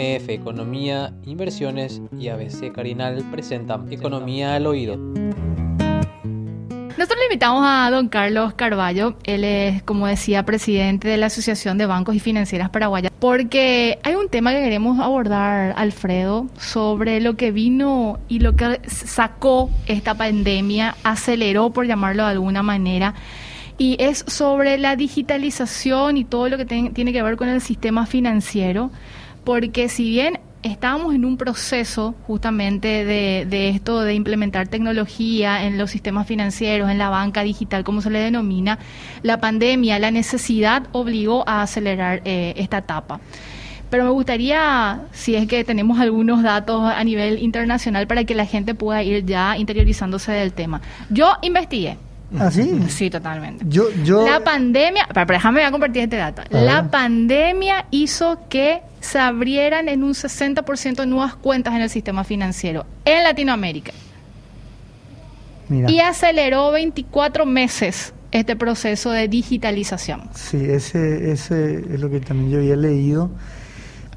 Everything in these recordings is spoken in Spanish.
MF Economía, Inversiones y ABC Carinal presentan Economía al Oído. Nosotros le invitamos a don Carlos Carballo, él es, como decía, presidente de la Asociación de Bancos y Financieras Paraguayas, porque hay un tema que queremos abordar, Alfredo, sobre lo que vino y lo que sacó esta pandemia, aceleró, por llamarlo de alguna manera, y es sobre la digitalización y todo lo que tiene que ver con el sistema financiero, porque si bien estábamos en un proceso justamente de, esto de implementar tecnología en los sistemas financieros, en la banca digital, como se le denomina, la pandemia, la necesidad obligó a acelerar eh, esta etapa. Pero me gustaría, si es que tenemos algunos datos a nivel internacional para que la gente pueda ir ya interiorizándose del tema. Yo investigué, ¿Ah, sí? Sí, totalmente. Yo, yo... La pandemia, pero, déjame a compartir este dato. La pandemia hizo que se abrieran en un 60% nuevas cuentas en el sistema financiero en Latinoamérica. Y aceleró 24 meses este proceso de digitalización. Sí, ese, ese es lo que también yo había leído.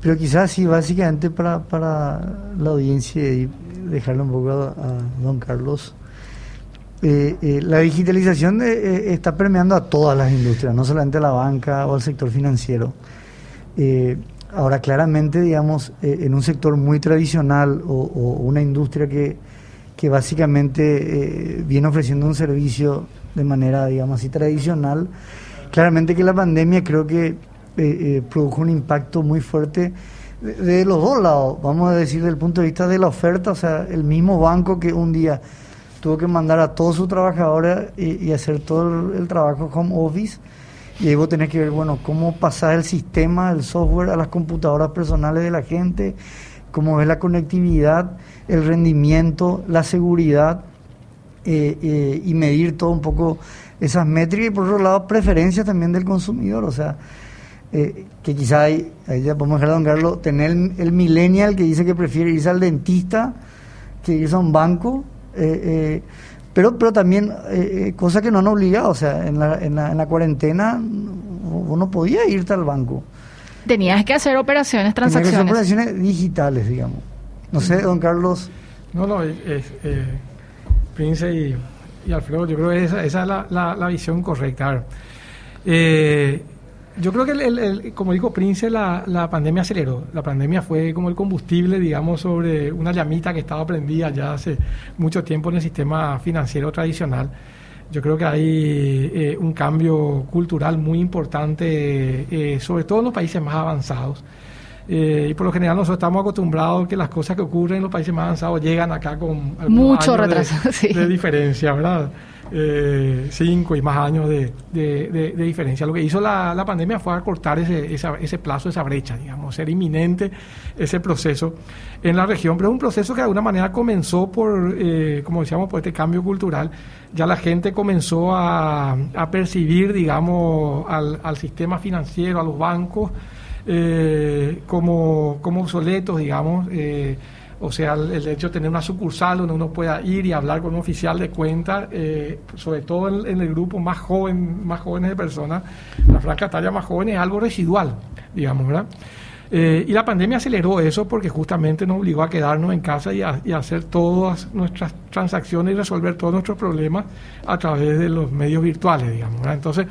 Pero quizás sí, básicamente para, para la audiencia y dejarle un poco a don Carlos eh, eh, la digitalización eh, está permeando a todas las industrias, no solamente a la banca o al sector financiero. ahora, claramente, digamos, en un sector muy tradicional o, una industria que, básicamente viene ofreciendo un servicio de manera, digamos así, tradicional, claramente que la pandemia creo que produjo un impacto muy fuerte de los dos lados, vamos a decir, desde el punto de vista de la oferta, o sea, el mismo banco que un día tuvo que mandar a todos sus trabajadores y, hacer todo el, trabajo home office. Y ahí vos tenés que ver, bueno, cómo pasar el sistema, el software a las computadoras personales de la gente, cómo es la conectividad, el rendimiento, la seguridad eh, eh, y medir todo un poco esas métricas. Y por otro lado, preferencias también del consumidor. O sea, eh, que quizá ahí, ahí ya podemos dejar a don Carlos, tener el, el millennial que dice que prefiere irse al dentista que irse a un banco eh, eh, pero, pero también, eh, eh, cosa que no han obligado, o sea, en la, en la, en la cuarentena uno podía irte al banco. Tenías que hacer operaciones, transacciones. Tenías que hacer operaciones digitales, digamos. No sé, don Carlos. No, no, Prince y, y, Alfredo, yo creo que esa, esa es la, la, la visión correcta. Eh, yo creo que, el, como dijo Prince, la, la, pandemia aceleró. La pandemia fue como el combustible, digamos, sobre una llamita que estaba prendida ya hace mucho tiempo en el sistema financiero tradicional. Yo creo que hay eh, un cambio cultural muy importante, eh, sobre todo en los países más avanzados. Eh, y por lo general nosotros estamos acostumbrados que las cosas que ocurren en los países más avanzados llegan acá con mucho retraso de diferencia, ¿verdad? Eh, cinco y más años de, diferencia. Lo que hizo la, pandemia fue acortar ese, ese plazo, esa brecha, digamos, ser inminente ese proceso en la región, pero es un proceso que de alguna manera comenzó por, eh, como decíamos, por este cambio cultural. Ya la gente comenzó a, percibir, digamos, al, sistema financiero, a los bancos, eh, como, obsoletos, digamos. O sea, el, hecho de tener una sucursal donde uno pueda ir y hablar con un oficial de cuenta, eh, sobre todo en, el grupo más joven, más jóvenes de personas, la franca talla más joven es algo residual, digamos, ¿verdad? Eh, y la pandemia aceleró eso porque justamente nos obligó a quedarnos en casa y a, hacer todas nuestras transacciones y resolver todos nuestros problemas a través de los medios virtuales, digamos. ¿verdad? Entonces,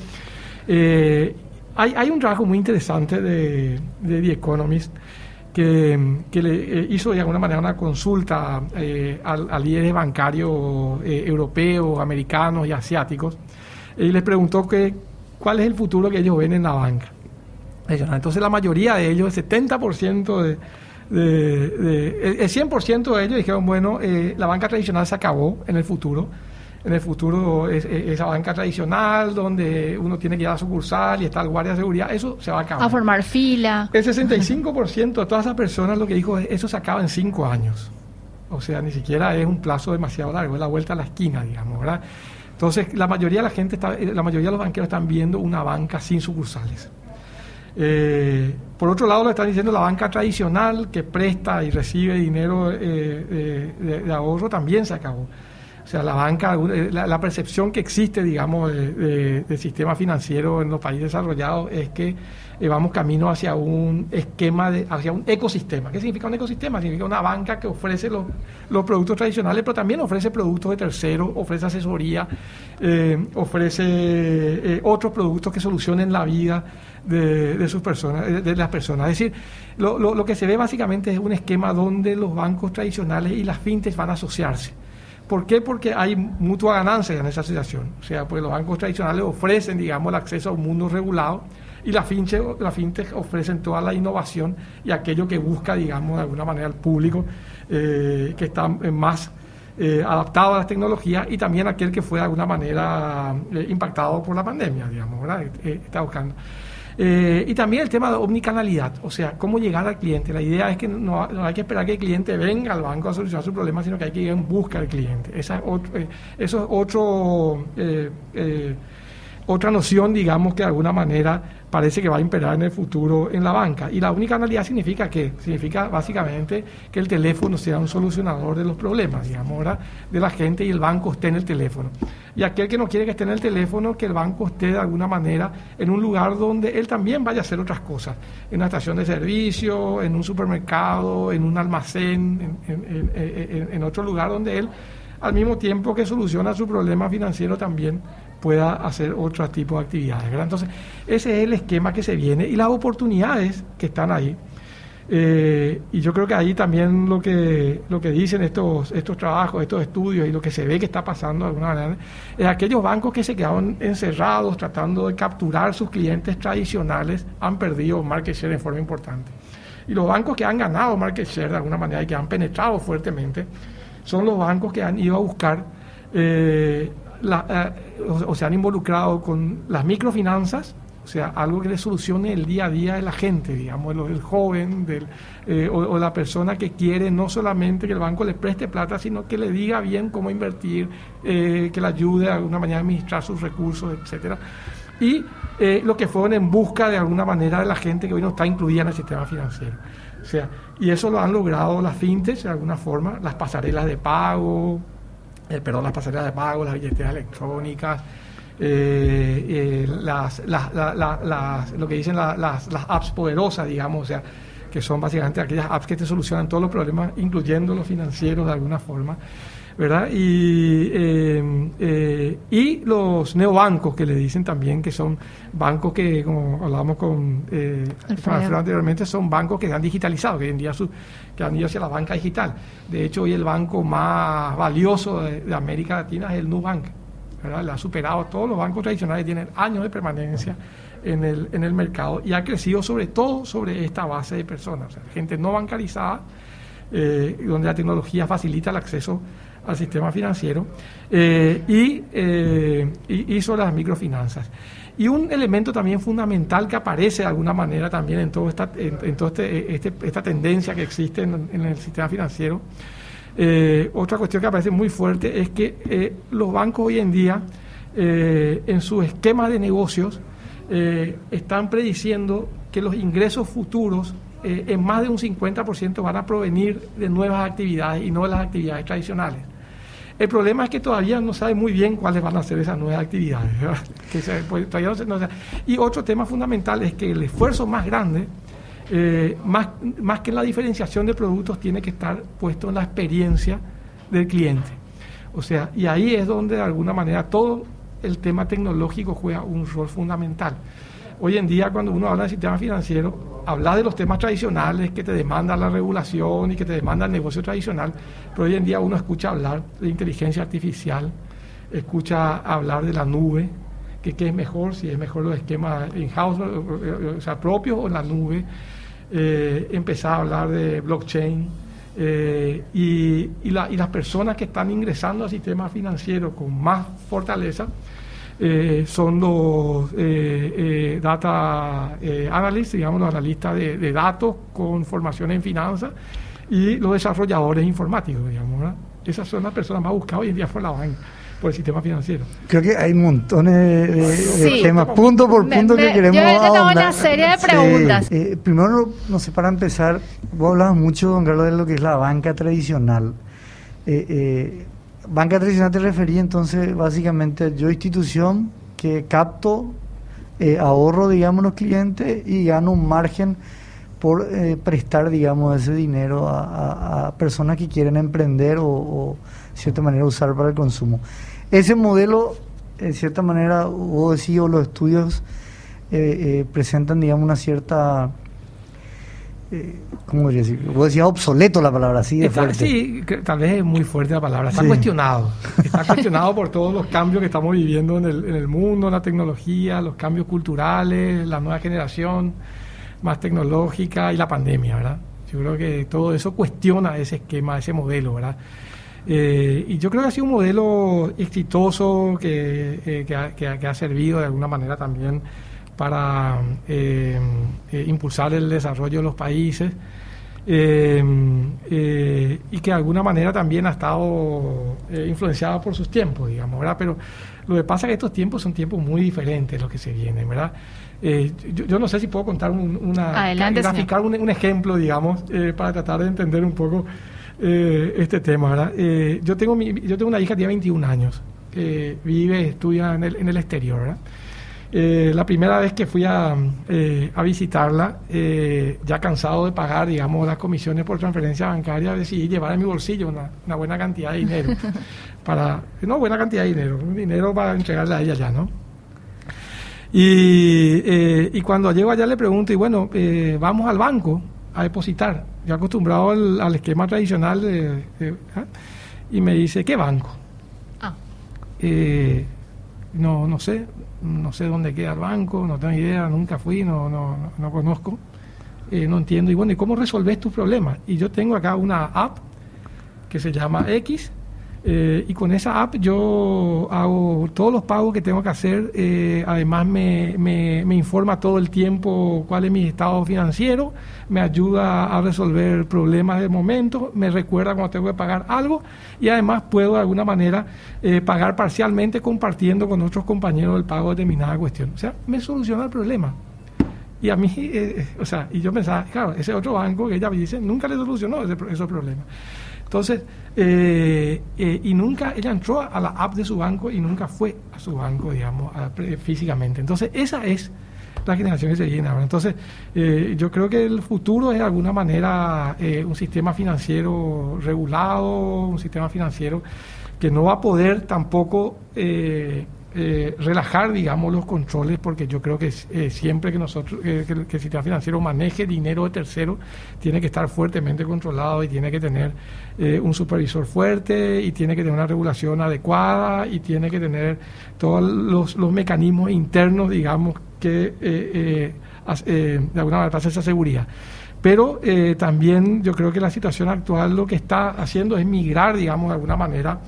eh, hay, hay, un trabajo muy interesante de, de The Economist que, le eh, hizo de alguna manera una consulta eh, a, líderes bancarios eh, europeos, americanos y asiáticos, y les preguntó que, cuál es el futuro que ellos ven en la banca. Entonces la mayoría de ellos, el 70% de, de, el 100% de ellos dijeron, bueno, la banca tradicional se acabó en el futuro, en el futuro esa banca tradicional donde uno tiene que ir a la sucursal y está el guardia de seguridad, eso se va a acabar. A formar fila. El 65% de todas esas personas lo que dijo es eso se acaba en cinco años. O sea, ni siquiera es un plazo demasiado largo, es la vuelta a la esquina, digamos, ¿verdad? Entonces, la mayoría de la gente, está, eh, la mayoría de los banqueros están viendo una banca sin sucursales. Eh, por otro lado, le están diciendo la banca tradicional que presta y recibe dinero eh, de, de ahorro también se acabó. O sea, la banca, eh, la, percepción que existe, digamos, del sistema financiero en los países desarrollados es que eh, vamos camino hacia un esquema, de, hacia un ecosistema. ¿Qué significa un ecosistema? Significa una banca que ofrece los, productos tradicionales, pero también ofrece productos de terceros, ofrece asesoría, eh, ofrece otros productos que solucionen la vida de, sus personas, de, las personas. Es decir, lo que se ve básicamente es un esquema donde los bancos tradicionales y las fintechs van a asociarse. ¿Por qué? Porque hay mutua ganancia en esa situación. O sea, pues los bancos tradicionales ofrecen, digamos, el acceso a un mundo regulado y la fintech, la fintech ofrecen toda la innovación y aquello que busca, digamos, de alguna manera al público eh, que está más eh, adaptado a las tecnologías y también aquel que fue de alguna manera eh, impactado por la pandemia, digamos, ¿verdad? está buscando. Eh, y también el tema de omnicanalidad, o sea, cómo llegar al cliente. La idea es que no, hay que esperar que el cliente venga al banco a solucionar su problema, sino que hay que ir en busca del cliente. Esa es otro, eh, eso es otro, eh, otra noción, digamos, que de alguna manera parece que va a imperar en el futuro en la banca. Y la única analidad significa que significa básicamente que el teléfono sea un solucionador de los problemas, digamos, ¿verdad? de la gente y el banco esté en el teléfono. Y aquel que no quiere que esté en el teléfono, que el banco esté de alguna manera en un lugar donde él también vaya a hacer otras cosas, en una estación de servicio, en un supermercado, en un almacén, en otro lugar donde él, al mismo tiempo que soluciona su problema financiero, también pueda hacer otro tipo de actividades. Entonces, ese es el esquema que se viene y las oportunidades que están ahí. Eh, y yo creo que ahí también lo que, lo que dicen estos, estos trabajos, estos estudios y lo que se ve que está pasando de alguna manera, es aquellos bancos que se quedaron encerrados tratando de capturar sus clientes tradicionales han perdido market share en forma importante. Y los bancos que han ganado market share de alguna manera y que han penetrado fuertemente son los bancos que han ido a buscar eh, eh, o, se han involucrado con las microfinanzas, o sea, algo que le solucione el día a día de la gente, digamos, el, joven del, eh, o, la persona que quiere no solamente que el banco le preste plata, sino que le diga bien cómo invertir, eh, que le ayude de alguna manera a administrar sus recursos, etcétera. Y lo que fueron en busca de alguna manera de la gente que hoy no está incluida en el sistema financiero. O sea, y eso lo han logrado las fintechs de alguna forma, las pasarelas de pago, eh, perdón, las pasarelas de pago, las billeteras electrónicas, eh, eh, las, lo que dicen las, las, apps poderosas, digamos, o sea, que son básicamente aquellas apps que te solucionan todos los problemas, incluyendo los financieros de alguna forma. ¿Verdad? Y, eh, y los neobancos, que le dicen también que son bancos que, como hablábamos con, eh, anteriormente, son bancos que se han digitalizado, que hoy en día su, que han ido hacia la banca digital. De hecho, hoy el banco más valioso de, América Latina es el Nubank, ¿verdad? Le ha superado a todos los bancos tradicionales, tienen años de permanencia en el, en el mercado y ha crecido sobre todo sobre esta base de personas, o sea, gente no bancarizada, eh, donde la tecnología facilita el acceso al sistema financiero eh, eh, y, y, sobre las microfinanzas. Y un elemento también fundamental que aparece de alguna manera también en toda esta, en, todo este, este, esta tendencia que existe en, el sistema financiero, eh, otra cuestión que aparece muy fuerte es que los bancos hoy en día, en su esquema de negocios, están prediciendo que los ingresos futuros en más de un 50% van a provenir de nuevas actividades y no de las actividades tradicionales. El problema es que todavía no sabe muy bien cuáles van a ser esas nuevas actividades. Pues, y otro tema fundamental es que el esfuerzo más grande, eh, más, más que en la diferenciación de productos, tiene que estar puesto en la experiencia del cliente. O sea, y ahí es donde de alguna manera todo el tema tecnológico juega un rol fundamental. Hoy en día, cuando uno habla del sistema financiero, habla de los temas tradicionales que te demandan la regulación y que te demanda el negocio tradicional, pero hoy en día uno escucha hablar de inteligencia artificial, escucha hablar de la nube, que qué es mejor, si es mejor los esquemas in-house, o sea, propios o en la nube, eh, empezar a hablar de blockchain. Eh, y, y las personas que están ingresando al sistema financiero con más fortaleza eh, son los eh, eh, data analysts, digamos, los analistas de, datos con formación en finanzas y los desarrolladores informáticos, digamos. Esas son las personas más buscadas hoy en día por la banca por el sistema financiero. Creo que hay montones de, temas, punto por punto, que queremos Yo tengo una serie de preguntas. primero, no sé, para empezar, vos hablabas mucho, don Carlos, de lo que es la banca tradicional. Banca tradicional te refería entonces básicamente yo institución que capto eh, ahorro, digamos, los clientes y gano un margen por eh, prestar, digamos, ese dinero a, personas que quieren emprender o, de cierta manera, usar para el consumo. Ese modelo, de cierta manera, vos decís, o los estudios eh, presentan, digamos, una cierta eh, ¿cómo decir? Vos decías obsoleto la palabra, así de fuerte. Sí, tal vez es muy fuerte la palabra. Está cuestionado. Está cuestionado por todos los cambios que estamos viviendo en el, en el mundo, la tecnología, los cambios culturales, la nueva generación más tecnológica y la pandemia, ¿verdad? Yo creo que todo eso cuestiona ese esquema, ese modelo, ¿verdad? Eh, y yo creo que ha sido un modelo exitoso que, eh, que, ha, que, ha, servido de alguna manera también para eh, eh, impulsar el desarrollo de los países eh, y que de alguna manera también ha estado influenciado por sus tiempos, digamos, ¿verdad? Pero lo que pasa es que estos tiempos son tiempos muy diferentes los que se vienen, ¿verdad? Yo, no sé si puedo contar una, graficar un, ejemplo, digamos, para tratar de entender un poco este tema, ¿verdad? yo, tengo mi, yo tengo una hija que tiene 21 años, vive, estudia en el, en el exterior, ¿verdad? Eh, la primera vez que fui a, eh, a visitarla, eh, ya cansado de pagar, digamos, las comisiones por transferencia bancaria, decidí llevar en mi bolsillo una, una buena cantidad de dinero. para, no, buena cantidad de dinero, un dinero para entregarle a ella ya, ¿no? Y, y cuando llego allá le pregunto, y bueno, vamos al banco a depositar. Yo acostumbrado al, esquema tradicional de, ¿ah? y me dice, ¿qué banco? Ah. No, no sé, no sé dónde queda el banco, no tengo idea, nunca fui, no, no, no conozco, eh, no entiendo. Y bueno, ¿y cómo resolves tus problemas? Y yo tengo acá una app que se llama X, eh, y con esa app yo hago todos los pagos que tengo que hacer, eh, además me, me, informa todo el tiempo cuál es mi estado financiero, me ayuda a resolver problemas de momento, me recuerda cuando tengo que pagar algo y además puedo de alguna manera eh, pagar parcialmente compartiendo con otros compañeros el pago de determinada cuestión. O sea, me soluciona el problema. Y a mí, o sea, y yo pensaba, claro, ese otro banco que ella me dice, nunca le solucionó ese, esos problemas. Entonces, eh, eh, y nunca, ella entró a la app de su banco y nunca fue a su banco, digamos, físicamente. Entonces, esa es la generación que se viene ahora. Entonces, eh, yo creo que el futuro es de alguna manera un sistema financiero regulado, un sistema financiero que no va a poder tampoco eh, relajar, digamos, los controles, porque yo creo que eh, siempre que nosotros, que, el sistema financiero maneje dinero de tercero, tiene que estar fuertemente controlado y tiene que tener eh, un supervisor fuerte y tiene que tener una regulación adecuada y tiene que tener todos los, los mecanismos internos, digamos, que de alguna manera hace esa seguridad. Pero también yo creo que la situación actual lo que está haciendo es migrar, digamos, de alguna manera,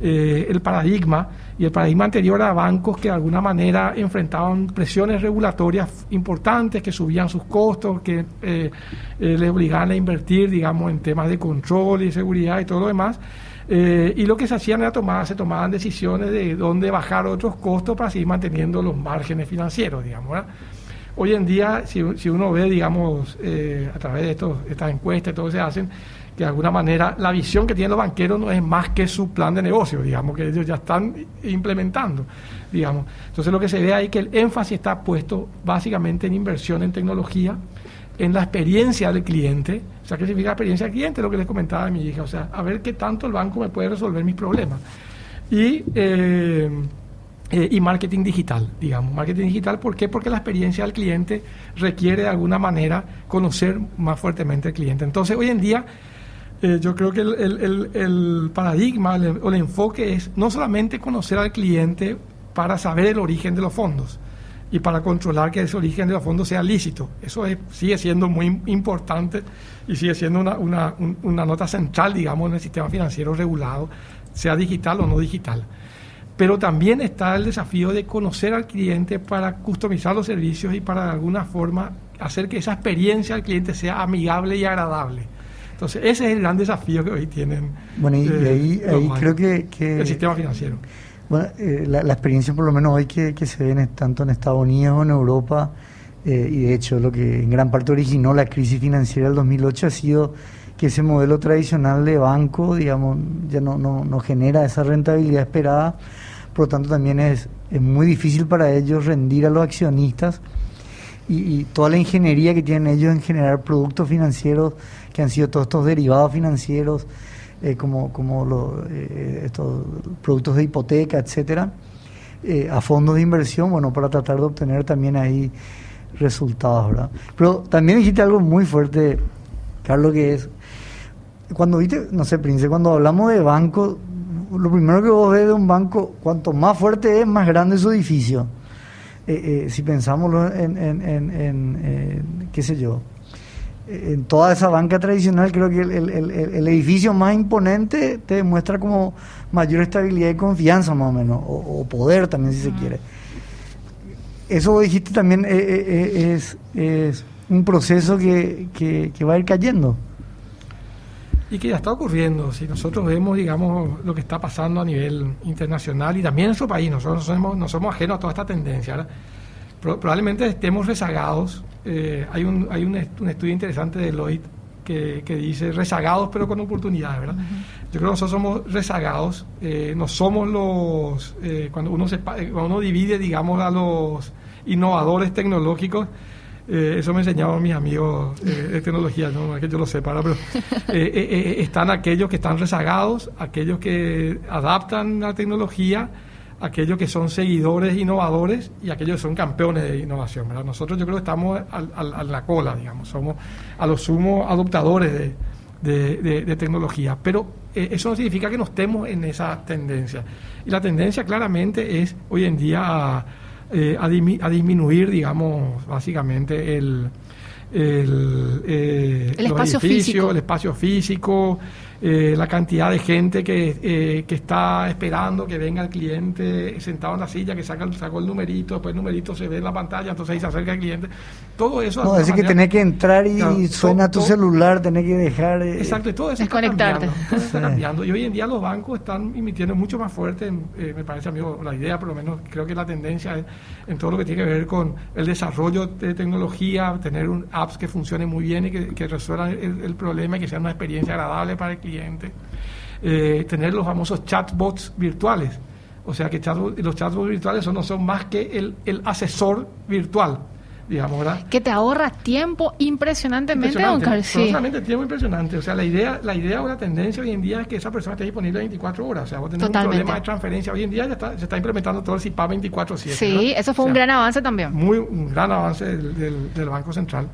el paradigma y el paradigma anterior a bancos que de alguna manera enfrentaban presiones regulatorias importantes, que subían sus costos, que eh, eh, les obligaban a invertir, digamos, en temas de control y seguridad y todo lo demás. Eh, y lo que se hacían era tomar, se tomaban decisiones de dónde bajar otros costos para seguir manteniendo los márgenes financieros, digamos. Hoy en día, si, uno ve, digamos, a través de estos, estas encuestas, todo se hacen, que de alguna manera la visión que tienen los banqueros no es más que su plan de negocio, digamos, que ellos ya están implementando, digamos. Entonces lo que se ve ahí es que el énfasis está puesto básicamente en inversión en tecnología, en la experiencia del cliente, o sea, ¿qué significa experiencia del cliente? Lo que les comentaba a mi hija, o sea, a ver qué tanto el banco me puede resolver mis problemas. Y... Eh, eh, y marketing digital, digamos. Marketing digital, ¿por qué? Porque la experiencia del cliente requiere de alguna manera conocer más fuertemente al cliente. Entonces, hoy en día, eh, yo creo que el, paradigma o el enfoque es no solamente conocer al cliente para saber el origen de los fondos y para controlar que ese origen de los fondos sea lícito. Eso sigue siendo muy importante y sigue siendo una, una, nota central, digamos, en el sistema financiero regulado, sea digital o no digital. Pero también está el desafío de conocer al cliente para customizar los servicios y para de alguna forma hacer que esa experiencia del cliente sea amigable y agradable. Entonces, ese es el gran desafío que hoy tienen. Bueno, y, ahí, eh, creo que, El sistema financiero. Bueno, eh, la, experiencia, por lo menos hoy, que, se ve tanto en Estados Unidos o en Europa, eh, y de hecho, lo que en gran parte originó la crisis financiera del 2008 ha sido que ese modelo tradicional de banco, digamos, ya no, no, no genera esa rentabilidad esperada, por lo tanto también es, es muy difícil para ellos rendir a los accionistas y, toda la ingeniería que tienen ellos en generar productos financieros, que han sido todos estos derivados financieros, eh, como, como los, eh, estos productos de hipoteca, etcétera, eh, a fondos de inversión, bueno, para tratar de obtener también ahí resultados, ¿verdad? Pero también dijiste algo muy fuerte, Carlos, que es, cuando viste, no sé, Prince, cuando hablamos de banco, lo primero que vos ves de un banco, cuanto más fuerte es, más grande es su edificio. Eh, eh, si pensamos en, en, en, qué sé yo, en toda esa banca tradicional, creo que el, el, el, edificio más imponente te demuestra como mayor estabilidad y confianza, más o menos, o, poder también, si se quiere. Eso dijiste también eh, es, es, un proceso que, que, que va a ir cayendo y que ya está ocurriendo. Si nosotros vemos, digamos, lo que está pasando a nivel internacional y también en nuestro país, nosotros no somos, no somos ajenos a toda esta tendencia. probablemente estemos rezagados. Eh, hay un, hay un, estudio interesante de Lloyd que, que, dice rezagados pero con oportunidades, ¿verdad? Yo creo que nosotros somos rezagados, eh, no somos los, eh, cuando, uno se, cuando uno divide, digamos, a los innovadores tecnológicos, eh, eso me enseñaban mis amigos eh, de tecnología, no es que yo lo sepa, pero eh, están aquellos que están rezagados, aquellos que adaptan la tecnología, aquellos que son seguidores innovadores y aquellos que son campeones de innovación. ¿verdad? Nosotros yo creo que estamos a la cola, digamos, somos a los sumos adoptadores de, de tecnología, pero eso no significa que no estemos en esa tendencia. Y la tendencia claramente es hoy en día... A, eh, a, disminuir, digamos, básicamente el, el, eh, espacio físico. el espacio físico, eh, la cantidad de gente que, eh, que está esperando que venga el cliente sentado en la silla, que saca, sacó el numerito, después el numerito se ve en la pantalla, entonces ahí se acerca el cliente. Todo eso. No, es que tenés que entrar y suena tu celular, tenés que dejar. exacto, y todo eso está cambiando, está cambiando. Y hoy en día los bancos están emitiendo mucho más fuerte, me parece a mí la idea, por lo menos creo que la tendencia es en todo lo que tiene que ver con el desarrollo de tecnología, tener un apps que funcione muy bien y que, resuelvan el, el problema y que sea una experiencia agradable para el cliente eh, tener los famosos chatbots virtuales. O sea que los chatbots virtuales no son más que el, el asesor virtual digamos, ¿verdad? Que te ahorra tiempo impresionantemente, don Sí. solamente tiempo impresionante. O sea, la idea, la idea o la tendencia hoy en día es que esa persona esté disponible 24 horas. O sea, vos tenés un problema de transferencia. Hoy en día ya está, se está implementando todo el CIPA 24-7. Sí, eso fue un gran avance también. Muy, un gran avance del, del, Banco Central.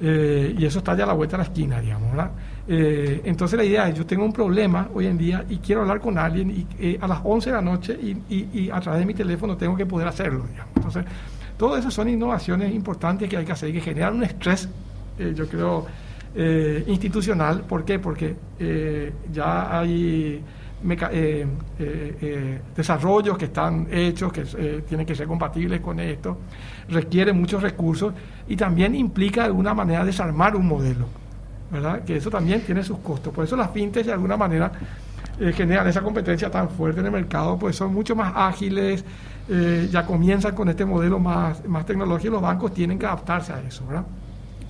Eh, y eso está ya a la vuelta de la esquina, digamos, ¿verdad? Eh, entonces la idea es, yo tengo un problema hoy en día y quiero hablar con alguien y, eh, a las 11 de la noche y, a través de mi teléfono tengo que poder hacerlo. Entonces, todas esas son innovaciones importantes que hay que hacer y que generan un estrés, eh, yo creo, institucional. ¿Por qué? Porque ya hay desarrollos que están hechos, que tienen que ser compatibles con esto, requiere muchos recursos y también implica de alguna manera desarmar un modelo. ¿Verdad? Que eso también tiene sus costos. Por eso las fintechs de alguna manera eh, generan esa competencia tan fuerte en el mercado, pues son mucho más ágiles, eh, ya comienzan con este modelo más, más tecnológico y los bancos tienen que adaptarse a eso, ¿verdad?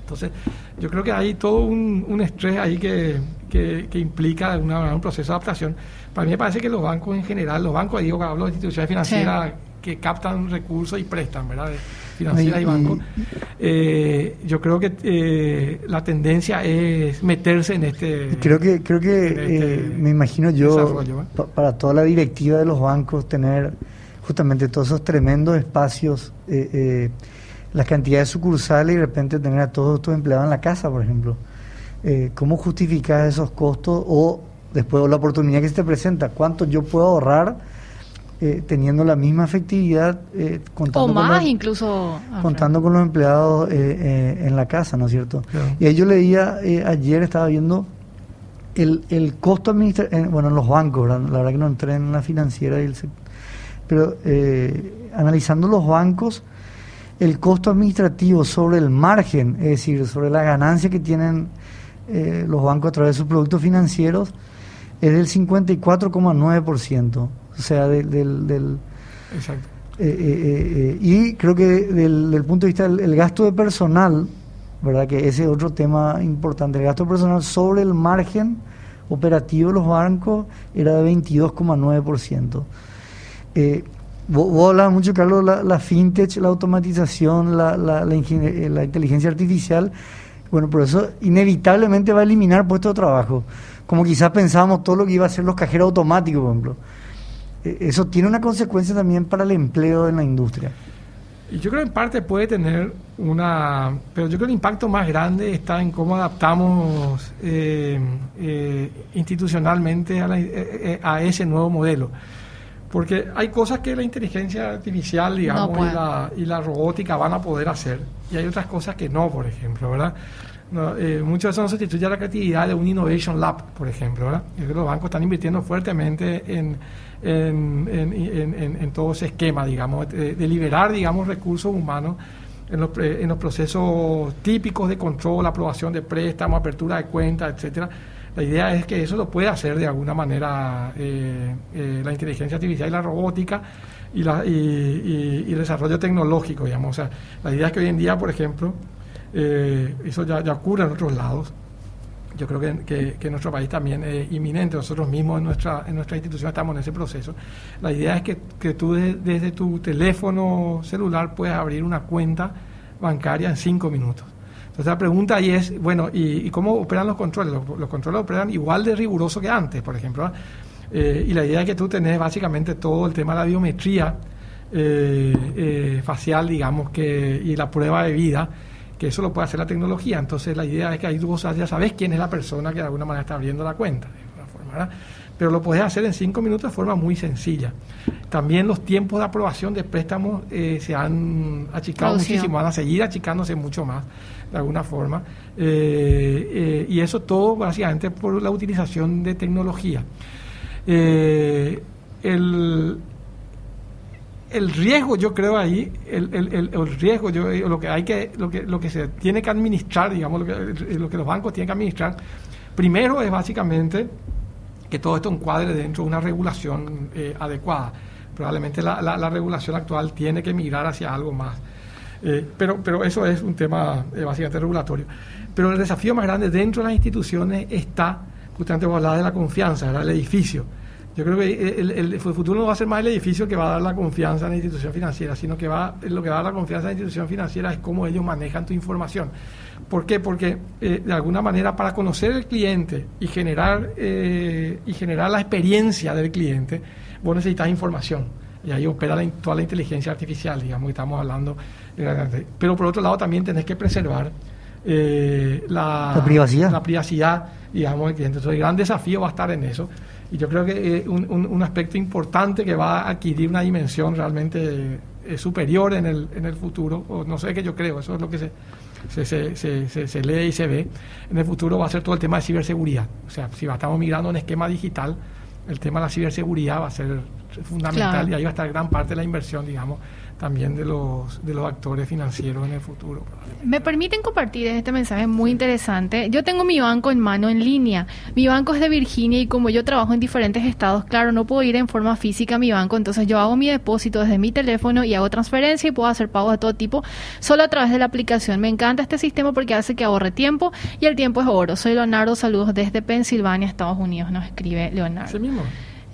Entonces, yo creo que hay todo un, un estrés ahí que, que, implica una, un proceso de adaptación. Para mí me parece que los bancos en general, los bancos, digo, hablo de instituciones financieras que captan recursos y prestan, ¿verdad? Financiera y, banco. Eh, yo creo que eh, la tendencia es meterse en este. Creo que, creo que este eh, me imagino yo, para toda la directiva de los bancos, tener justamente todos esos tremendos espacios, la cantidad de sucursales y de repente tener a todos tus empleados en la casa, por ejemplo. ¿Cómo justificas esos costos o después la oportunidad que se te presenta? ¿Cuánto yo puedo ahorrar? Eh, teniendo la misma efectividad. Eh, contando o más incluso. Contando con los empleados eh, en la casa, ¿no es cierto? Y ahí yo leía, ayer estaba viendo el, el costo administrativo, bueno, en los bancos, la verdad que no entré en la financiera, y el, pero analizando los bancos, el costo administrativo sobre el margen, es decir, sobre la ganancia que tienen los bancos a través de sus productos financieros, es del 54,9%. O sea, del... del, Exacto. Eh, eh, eh, y creo que del, punto de vista del gasto de personal, ¿verdad? Que ese es otro tema importante. El gasto personal sobre el margen operativo de los bancos era de 22,9%. Eh, vos, vos hablabas mucho, Carlos, la, la fintech, la automatización, la, la, la, la inteligencia artificial. Bueno, por eso inevitablemente va a eliminar puestos de trabajo. Como quizás pensábamos todo lo que iba a ser los cajeros automáticos, por ejemplo. Eh, eso tiene una consecuencia también para el empleo en la industria. Y yo creo que en parte puede tener una, pero yo creo que el impacto más grande está en cómo adaptamos eh, eh, institucionalmente a, la, eh, a, ese nuevo modelo. Porque hay cosas que la inteligencia artificial, digamos, no y, la, y, la, robótica van a poder hacer, y hay otras cosas que no, por ejemplo, ¿verdad? No, eh, mucho de eso no sustituye a la creatividad de un Innovation Lab, por ejemplo, ¿verdad? Yo creo que los bancos están invirtiendo fuertemente en en, en, en, todo ese esquema, digamos, de, liberar, digamos, recursos humanos en los, en los procesos típicos de control, aprobación de préstamos, apertura de cuentas, etcétera. La idea es que eso lo puede hacer de alguna manera eh, eh, la inteligencia artificial y la robótica y, el desarrollo tecnológico, digamos. O sea, la idea es que hoy en día, por ejemplo, eh, eso ya ocurre en otros lados, yo creo que, que, nuestro país también es inminente. Nosotros mismos en nuestra, en nuestra institución estamos en ese proceso. La idea es que, que tú desde, tu teléfono celular puedas abrir una cuenta bancaria en cinco minutos. Entonces la pregunta ahí es, bueno, ¿y, y cómo operan los controles? Los, controles operan igual de riguroso que antes, por ejemplo. Eh, y la idea es que tú tenés básicamente todo el tema de la biometría eh, eh, facial, digamos, que y la prueba de vida que eso lo puede hacer la tecnología. Entonces la idea es que ahí tú ya sabes quién es la persona que de alguna manera está abriendo la cuenta, de alguna forma, ¿verdad? Pero lo puedes hacer en cinco minutos de forma muy sencilla. También los tiempos de aprobación de préstamos eh, se han achicado muchísimo, van a seguir achicándose mucho más, de alguna forma. Eh, eh, y eso todo básicamente por la utilización de tecnología. el, el riesgo yo creo ahí el, el, el, riesgo yo lo que hay que lo que lo que se tiene que administrar digamos lo que, lo que los bancos tienen que administrar primero es básicamente que todo esto encuadre dentro de una regulación eh, adecuada. Probablemente la, la, la, regulación actual tiene que migrar hacia algo más. Eh, pero pero eso es un tema eh, básicamente regulatorio. Pero el desafío más grande dentro de las instituciones está justamente vos hablabas de la confianza el edificio yo creo que el, el, el, futuro no va a ser más el edificio que va a dar la confianza a la institución financiera, sino que va, lo que va a dar la confianza a la institución financiera es cómo ellos manejan tu información. ¿Por qué? Porque eh, de alguna manera para conocer el cliente y generar, eh, y generar la experiencia del cliente, vos necesitas información. Y ahí opera la, toda la inteligencia artificial, digamos, que estamos hablando. Pero por otro lado también tenés que preservar eh, la, la, privacidad. la privacidad, digamos, del cliente. Entonces el gran desafío va a estar en eso. Y yo creo que eh, un, un, un, aspecto importante que va a adquirir una dimensión realmente eh, superior en el, en el futuro, o no sé qué yo creo, eso es lo que se, se, se, se, se, lee y se ve, en el futuro va a ser todo el tema de ciberseguridad. O sea, si estamos migrando a un esquema digital, el tema de la ciberseguridad va a ser fundamental claro. y ahí va a estar gran parte de la inversión, digamos, también de los, de los actores financieros en el futuro. Me permiten compartir este mensaje muy interesante. Yo tengo mi banco en mano en línea. Mi banco es de Virginia y como yo trabajo en diferentes estados, claro, no puedo ir en forma física a mi banco, entonces yo hago mi depósito desde mi teléfono y hago transferencia y puedo hacer pagos de todo tipo solo a través de la aplicación. Me encanta este sistema porque hace que ahorre tiempo y el tiempo es oro. Soy Leonardo, saludos desde Pensilvania, Estados Unidos, nos escribe Leonardo. ¿Sí mismo?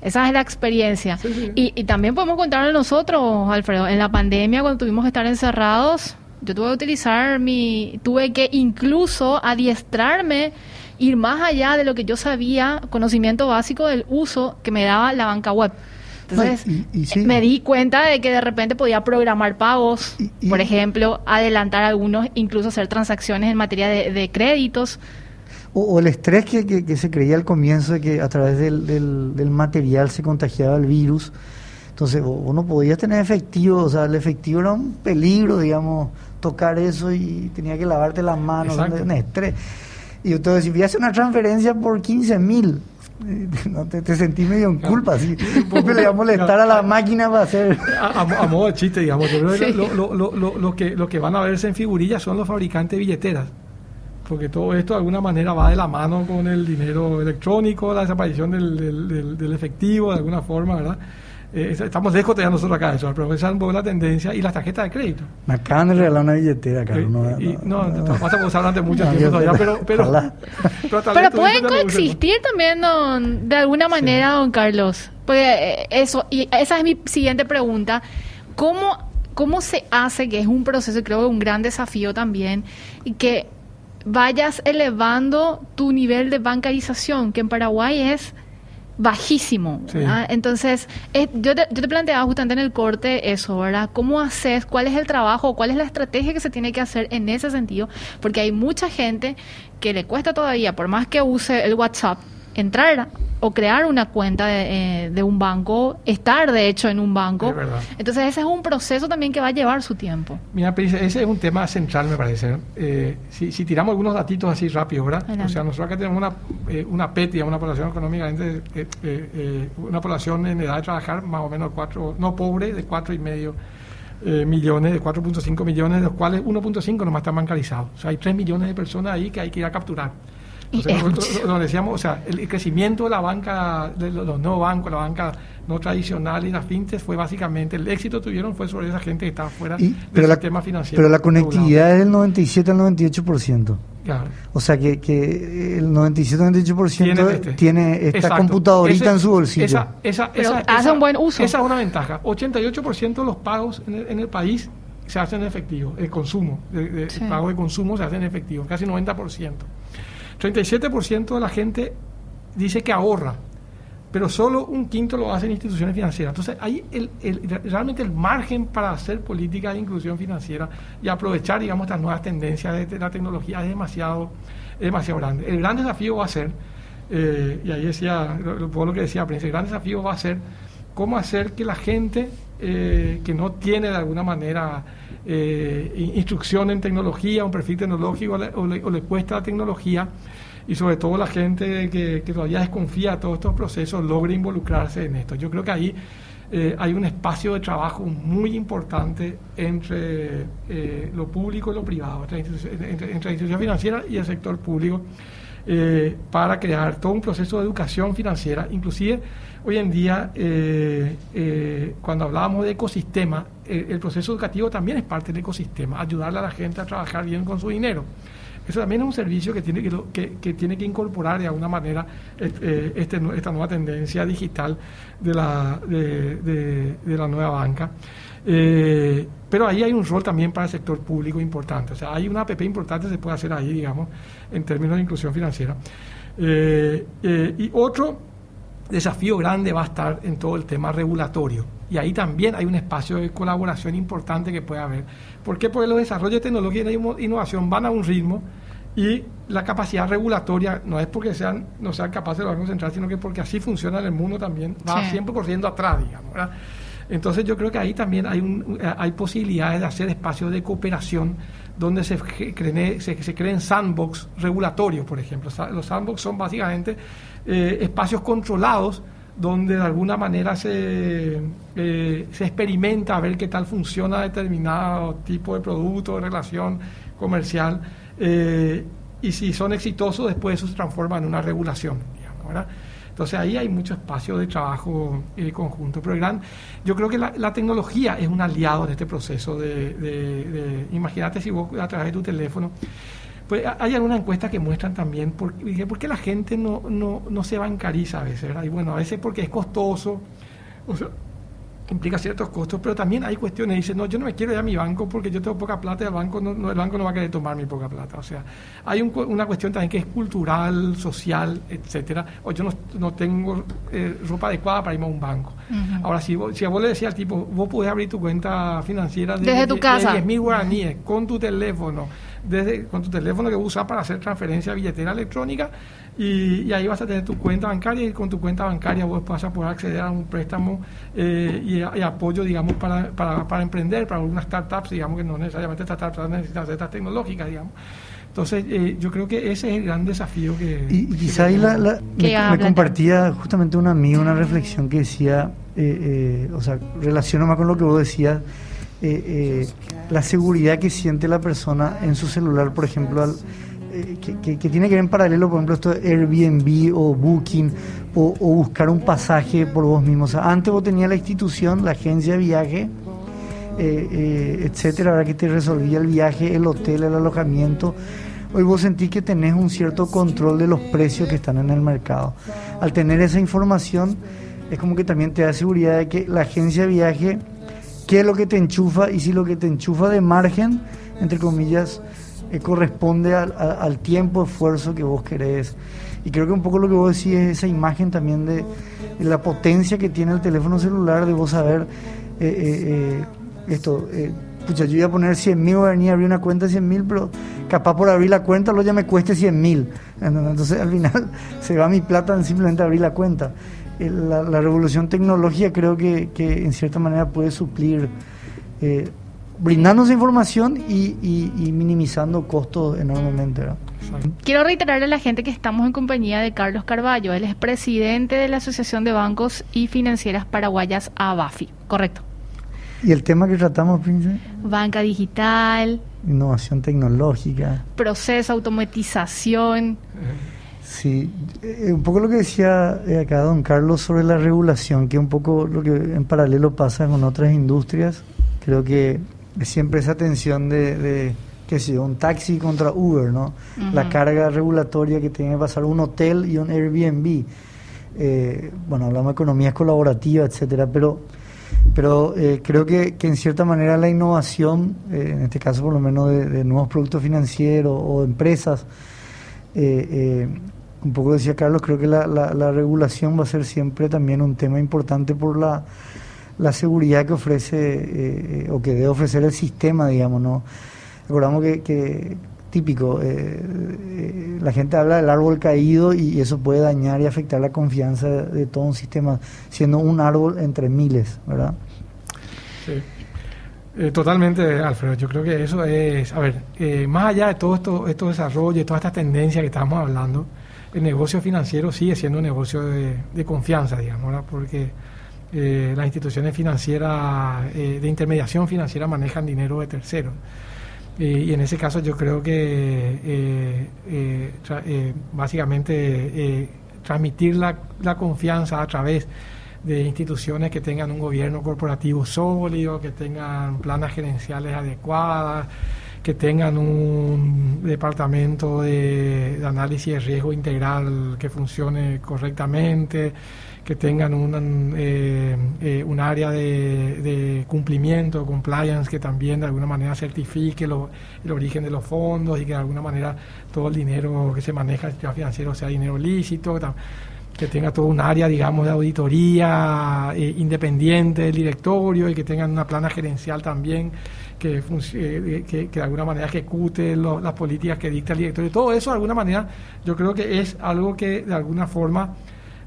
Esa es la experiencia. Sí, sí. Y, y, también podemos contarlo nosotros, Alfredo. En la pandemia, cuando tuvimos que estar encerrados, yo tuve que utilizar mi. Tuve que incluso adiestrarme, ir más allá de lo que yo sabía, conocimiento básico del uso que me daba la banca web. Entonces, y, y sí. me di cuenta de que de repente podía programar pagos, por ejemplo, adelantar algunos, incluso hacer transacciones en materia de, de créditos. O, o, el estrés que, que, que, se creía al comienzo de que a través del, del, del material se contagiaba el virus. Entonces, uno podía tener efectivo, o sea, el efectivo era un peligro, digamos, tocar eso y tenía que lavarte las manos, un estrés. Y entonces, si voy a hacer una transferencia por 15 mil, no, te, te, sentí medio en culpa, así. Porque le iba a molestar a la máquina para hacer. A, a, a modo de chiste, digamos. Yo creo sí. lo, lo, lo, lo, que, lo que van a verse en figurillas son los fabricantes de billeteras porque todo esto de alguna manera va de la mano con el dinero electrónico, la desaparición del, del, del, del efectivo de alguna forma, ¿verdad? eh, estamos lejos todavía nosotros acá de eso, pero esa es un poco la tendencia y las tarjetas de crédito. Me acaban de regalar una billetera, Carlos. No, y, no, no, no, vas a usar durante mucho tiempo todavía, pero... Pero, pero, pero pueden coexistir también don, de alguna manera, don Carlos. Pues eso, y esa es mi siguiente pregunta. ¿Cómo, ¿Cómo se hace, que es un proceso, creo que un gran desafío también, y que vayas elevando tu nivel de bancarización, que en Paraguay es bajísimo. Entonces, yo, te, yo te planteaba justamente en el corte eso, ¿verdad? ¿Cómo haces? ¿Cuál es el trabajo? ¿Cuál es la estrategia que se tiene que hacer en ese sentido? Porque hay mucha gente que le cuesta todavía, por más que use el WhatsApp, entrar o crear una cuenta de, eh, un banco, estar de hecho en un banco. Entonces ese es un proceso también que va a llevar su tiempo. Mira, ese es un tema central, me parece. Eh, si, tiramos algunos datitos así rápido, ¿verdad? O sea, nosotros acá tenemos una, eh, una PETI, una población económicamente, una población en edad de trabajar más o menos cuatro, no pobre, de cuatro y medio millones, de 4.5 millones, de los cuales 1.5 nomás están bancarizados. O sea, hay 3 millones de personas ahí que hay que ir a capturar. Entonces, decíamos, o sea, el crecimiento de la banca, de los nuevos bancos, la banca no tradicional y las fintechs fue básicamente, el éxito que tuvieron fue sobre esa gente que estaba fuera del sistema financiero. Pero la conectividad es del 97 al 98%. Claro. O sea que, que el 97-98% tiene, esta computadorita en su bolsillo. Esa, esa, esa, hace un buen uso. Esa es una ventaja. 88% de los pagos en el, en el, país se hacen en efectivo. El consumo, el pago de consumo se hace en efectivo, casi 90%. 37% de la gente dice que ahorra, pero solo un quinto lo hace en instituciones financieras. Entonces, ahí el, realmente el margen para hacer política de inclusión financiera y aprovechar, digamos, estas nuevas tendencias de, la tecnología es demasiado, demasiado grande. El gran desafío va a ser, eh, y ahí decía, lo, lo que decía Prince, el gran desafío va a ser cómo hacer que la gente eh, que no tiene de alguna manera eh, instrucción en tecnología, un perfil tecnológico o le, cuesta la tecnología y sobre todo la gente que, todavía desconfía de todos estos procesos logre involucrarse en esto. Yo creo que ahí eh, hay un espacio de trabajo muy importante entre lo público y lo privado, entre, entre, la institución financiera y el sector público, para crear todo un proceso de educación financiera, inclusive Hoy en día, eh, eh, cuando hablábamos de ecosistema, eh, el proceso educativo también es parte del ecosistema, ayudarle a la gente a trabajar bien con su dinero. Eso también es un servicio que tiene que, que, tiene que incorporar de alguna manera este, esta nueva tendencia digital de la, de, la nueva banca. pero ahí hay un rol también para el sector público importante. O sea, hay una APP importante que se puede hacer ahí, digamos, en términos de inclusión financiera. y otro desafío grande va a estar en todo el tema regulatorio. Y ahí también hay un espacio de colaboración importante que puede haber. ¿Por qué? Porque los desarrollos de tecnología y innovación van a un ritmo y la capacidad regulatoria no es porque sean, no sean capaces de Banco Central, sino que porque así funciona en el mundo también, va siempre corriendo atrás, digamos. Entonces yo creo que ahí también hay, un, hay posibilidades de hacer espacios de cooperación donde se, creen, se, creen sandbox regulatorios, por ejemplo. Los sandbox son básicamente eh, espacios controlados donde de alguna manera se, eh, se experimenta a ver qué tal funciona determinado tipo de producto, de relación comercial, eh, y si son exitosos, después eso se transforma en una regulación. Entonces ahí hay mucho espacio de trabajo conjunto. Pero gran, yo creo que la, tecnología es un aliado de este proceso de, de imagínate si vos a través de tu teléfono pues hay algunas encuestas que muestran también por, por qué la gente no, no, no se bancariza a veces. Y bueno, a veces porque es costoso, o sea, implica ciertos costos, pero también hay cuestiones, dice, no, yo no me quiero ir a mi banco porque yo tengo poca plata y el banco no, el banco no va a querer tomar mi poca plata. O sea, hay una cuestión también que es cultural, social, etcétera. O yo no, tengo eh, ropa adecuada para irme a un banco. Ahora, si, si a vos le decía al tipo, vos podés abrir tu cuenta financiera de, desde tu casa. De 10.000 guaraníes con tu teléfono, desde, con tu teléfono que usas para hacer transferencia billetera electrónica, y, ahí vas a tener tu cuenta bancaria y con tu cuenta bancaria vos vas a poder acceder a un préstamo eh, y, apoyo, digamos, para, para, para, emprender, para algunas startups, digamos, que no necesariamente startups necesitan ser tecnológicas, digamos. Entonces, eh, yo creo que ese es el gran desafío que... Y, quizá ahí la, me, compartía justamente un amigo una reflexión que decía, eh, o sea, relaciona más con lo que vos decías, la seguridad que siente la persona en su celular, por ejemplo, al eh, que, tiene que ver en paralelo, por ejemplo, esto de Airbnb o Booking o, buscar un pasaje por vos mismo. O sea, antes vos tenías la institución, la agencia de viaje, eh, eh, etcétera, ahora que te resolvía el viaje, el hotel, el alojamiento. Hoy vos sentís que tenés un cierto control de los precios que están en el mercado. Al tener esa información, es como que también te da seguridad de que la agencia de viaje, qué es lo que te enchufa y si lo que te enchufa de margen, entre comillas, eh, corresponde al, tiempo, esfuerzo que vos querés. Y creo que un poco lo que vos decís es esa imagen también de, la potencia que tiene el teléfono celular, de vos saber eh, eh, esto. pucha, yo iba a poner 100 mil, voy a venir a abrir una cuenta de 100 mil, pero capaz por abrir la cuenta lo ya me cueste 100 mil. Entonces al final se va mi plata en simplemente abrir la cuenta. La, revolución tecnológica creo que, que, en cierta manera puede suplir brindándonos información y, minimizando costos enormemente. Quiero reiterarle a la gente que estamos en compañía de Carlos Carballo. Él es presidente de la Asociación de Bancos y Financieras Paraguayas, ABAFI. ¿Correcto? ¿Y el tema que tratamos, Prince? Banca digital. Innovación tecnológica. Proceso, automatización. Sí, eh, un poco lo que decía eh, acá don Carlos sobre la regulación, que un poco lo que en paralelo pasa con otras industrias. Creo que siempre esa tensión de, de qué sé un taxi contra Uber, ¿no? La carga regulatoria que tiene que pasar un hotel y un Airbnb. Eh, bueno, hablamos de economías colaborativas, etcétera, pero pero eh, creo que, que, en cierta manera la innovación, eh, en este caso por lo menos de, nuevos productos financieros o empresas, un poco decía Carlos, creo que la, la, regulación va a ser siempre también un tema importante por la la seguridad que ofrece eh, o que debe ofrecer el sistema, digamos, ¿no? Recordamos que, típico, eh, eh, la gente habla del árbol caído y eso puede dañar y afectar la confianza de, todo un sistema, siendo un árbol entre miles, ¿verdad? Sí. totalmente, Alfredo. Yo creo que eso es, a ver, más allá de todo esto, estos desarrollos, todas estas tendencias que estamos hablando, el negocio financiero sigue siendo un negocio de, de confianza, digamos, ¿verdad? Porque eh, las instituciones financieras eh, de intermediación financiera manejan dinero de terceros. Eh, y en ese caso yo creo que básicamente transmitir la, la, confianza a través de instituciones que tengan un gobierno corporativo sólido, que tengan planas gerenciales adecuadas, que tengan un departamento de, análisis de riesgo integral que funcione correctamente, que tengan un, eh, eh, un área de, cumplimiento, compliance, que también de alguna manera certifique el origen de los fondos y que de alguna manera todo el dinero que se maneja el sistema financiero sea dinero lícito, que tenga todo un área, digamos, de auditoría eh, independiente del directorio y que tengan una plana gerencial también que, que, de alguna manera ejecute las políticas que dicta el directorio. Todo eso, de alguna manera, yo creo que es algo que de alguna forma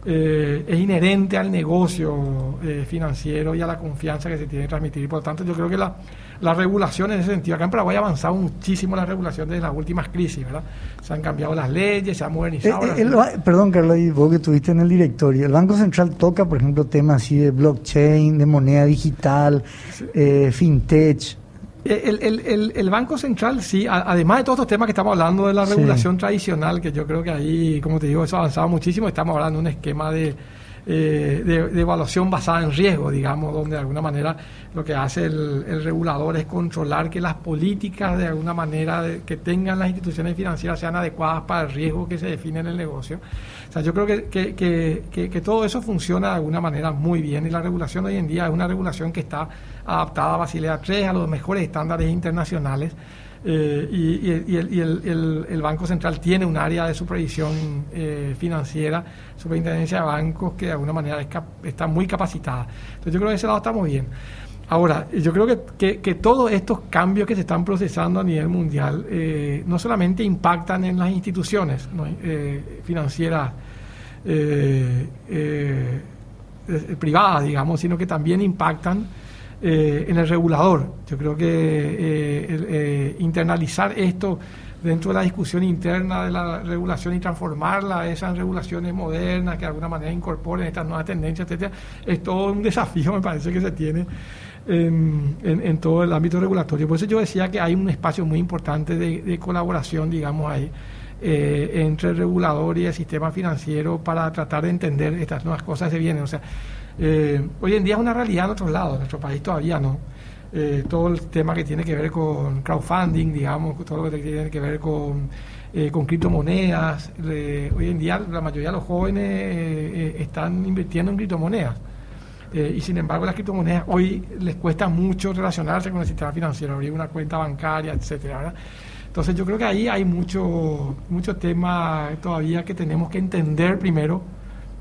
eh, es inherente al negocio eh, financiero y a la confianza que se tiene que transmitir. Y por lo tanto, yo creo que la, la regulación en ese sentido, acá en Paraguay ha avanzado muchísimo la regulación desde las últimas crisis, ¿verdad? Se han cambiado las leyes, se ha modernizado. Eh, perdón, Carlos, vos que estuviste en el directorio, el Banco Central toca, por ejemplo, temas así de blockchain, de moneda digital, fintech. El, el, el, Banco Central, sí, además de todos estos temas que estamos hablando de la regulación tradicional, que yo creo que ahí, como te digo, eso ha avanzado muchísimo, estamos hablando de un esquema de, eh, de, evaluación basada en riesgo, digamos, donde de alguna manera lo que hace el, regulador es controlar que las políticas de alguna manera que tengan las instituciones financieras sean adecuadas para el riesgo que se define en el negocio. O sea, yo creo que, que, que, todo eso funciona de alguna manera muy bien y la regulación hoy en día es una regulación que está adaptada a Basilea III, a los mejores estándares internacionales. Eh, y, el, Banco Central tiene un área de supervisión eh, financiera, superintendencia de bancos, que de alguna manera está muy capacitada. Entonces yo creo que ese lado estamos bien. Ahora, yo creo que, que, todos estos cambios que se están procesando a nivel mundial eh, no solamente impactan en las instituciones financieras privadas, digamos, sino que también impactan eh, en el regulador. Yo creo que eh, eh, internalizar esto dentro de la discusión interna de la regulación y transformarla esas regulaciones modernas que de alguna manera incorporen estas nuevas tendencias, etcétera, es todo un desafío, me parece que se tiene en, en, todo el ámbito regulatorio. Por eso yo decía que hay un espacio muy importante de, colaboración, digamos, ahí eh, entre el regulador y el sistema financiero para tratar de entender estas nuevas cosas que vienen. O sea, eh, hoy en día es una realidad en otros lados, en nuestro país todavía no. Eh, todo el tema que tiene que ver con crowdfunding, digamos, todo lo que tiene que ver con, con criptomonedas. hoy en día la mayoría de los jóvenes están invirtiendo en criptomonedas. y sin embargo, las criptomonedas hoy les cuesta mucho relacionarse con el sistema financiero, abrir una cuenta bancaria, etcétera. Entonces yo creo que ahí hay mucho, mucho tema todavía que tenemos que entender primero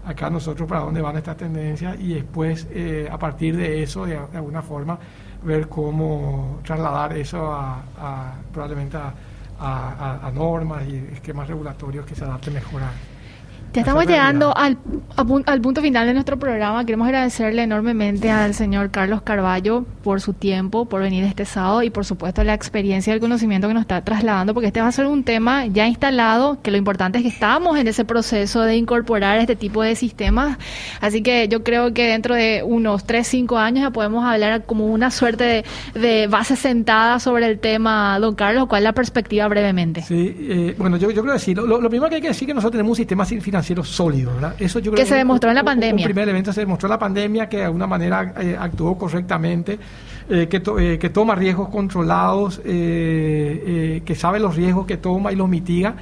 acá nosotros para dónde van estas tendencias y después eh, a partir de eso de, alguna forma ver cómo trasladar eso a, probablemente a, normas y esquemas regulatorios que se adapten mejor a, ya estamos llegando al, al, punto final de nuestro programa. Queremos agradecerle enormemente al señor Carlos Carballo por su tiempo, por venir este sábado y por supuesto la experiencia y el conocimiento que nos está trasladando, porque este va a ser un tema ya instalado, que lo importante es que estamos en ese proceso de incorporar este tipo de sistemas. Así que yo creo que dentro de unos 3, 5 años ya podemos hablar como una suerte de, base sentada sobre el tema, don Carlos. ¿Cuál es la perspectiva brevemente? Sí, eh, bueno, yo, yo creo que sí. Lo, lo, primero que hay que decir es que nosotros tenemos un sistema financiero sólido, ¿verdad? Eso yo creo que se demostró en la pandemia. Un primer evento se demostró en la pandemia que de alguna manera eh, actuó correctamente, eh, que, eh, que toma riesgos controlados, que sabe los riesgos que toma y los mitiga.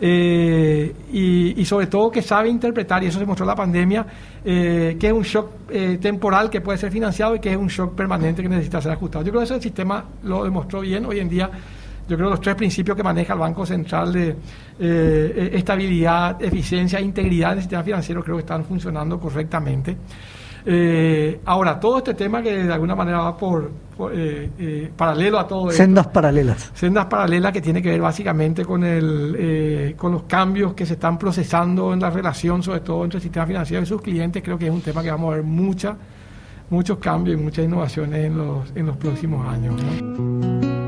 Y, sobre todo que sabe interpretar, y eso se demostró en la pandemia, que es un shock temporal que puede ser financiado y que es un shock permanente que necesita ser ajustado. Yo creo que ese sistema lo demostró bien. Hoy en día yo creo que los tres principios que maneja el Banco Central de eh, estabilidad, eficiencia e integridad del sistema financiero creo que están funcionando correctamente. Eh, ahora, todo este tema que de alguna manera va por, eh, paralelo a todo Sendas paralelas. Sendas paralelas que tiene que ver básicamente con, el, con los cambios que se están procesando en la relación, sobre todo entre el sistema financiero y sus clientes. Creo que es un tema que vamos a ver mucha, muchos cambios y muchas innovaciones en los, en los próximos años.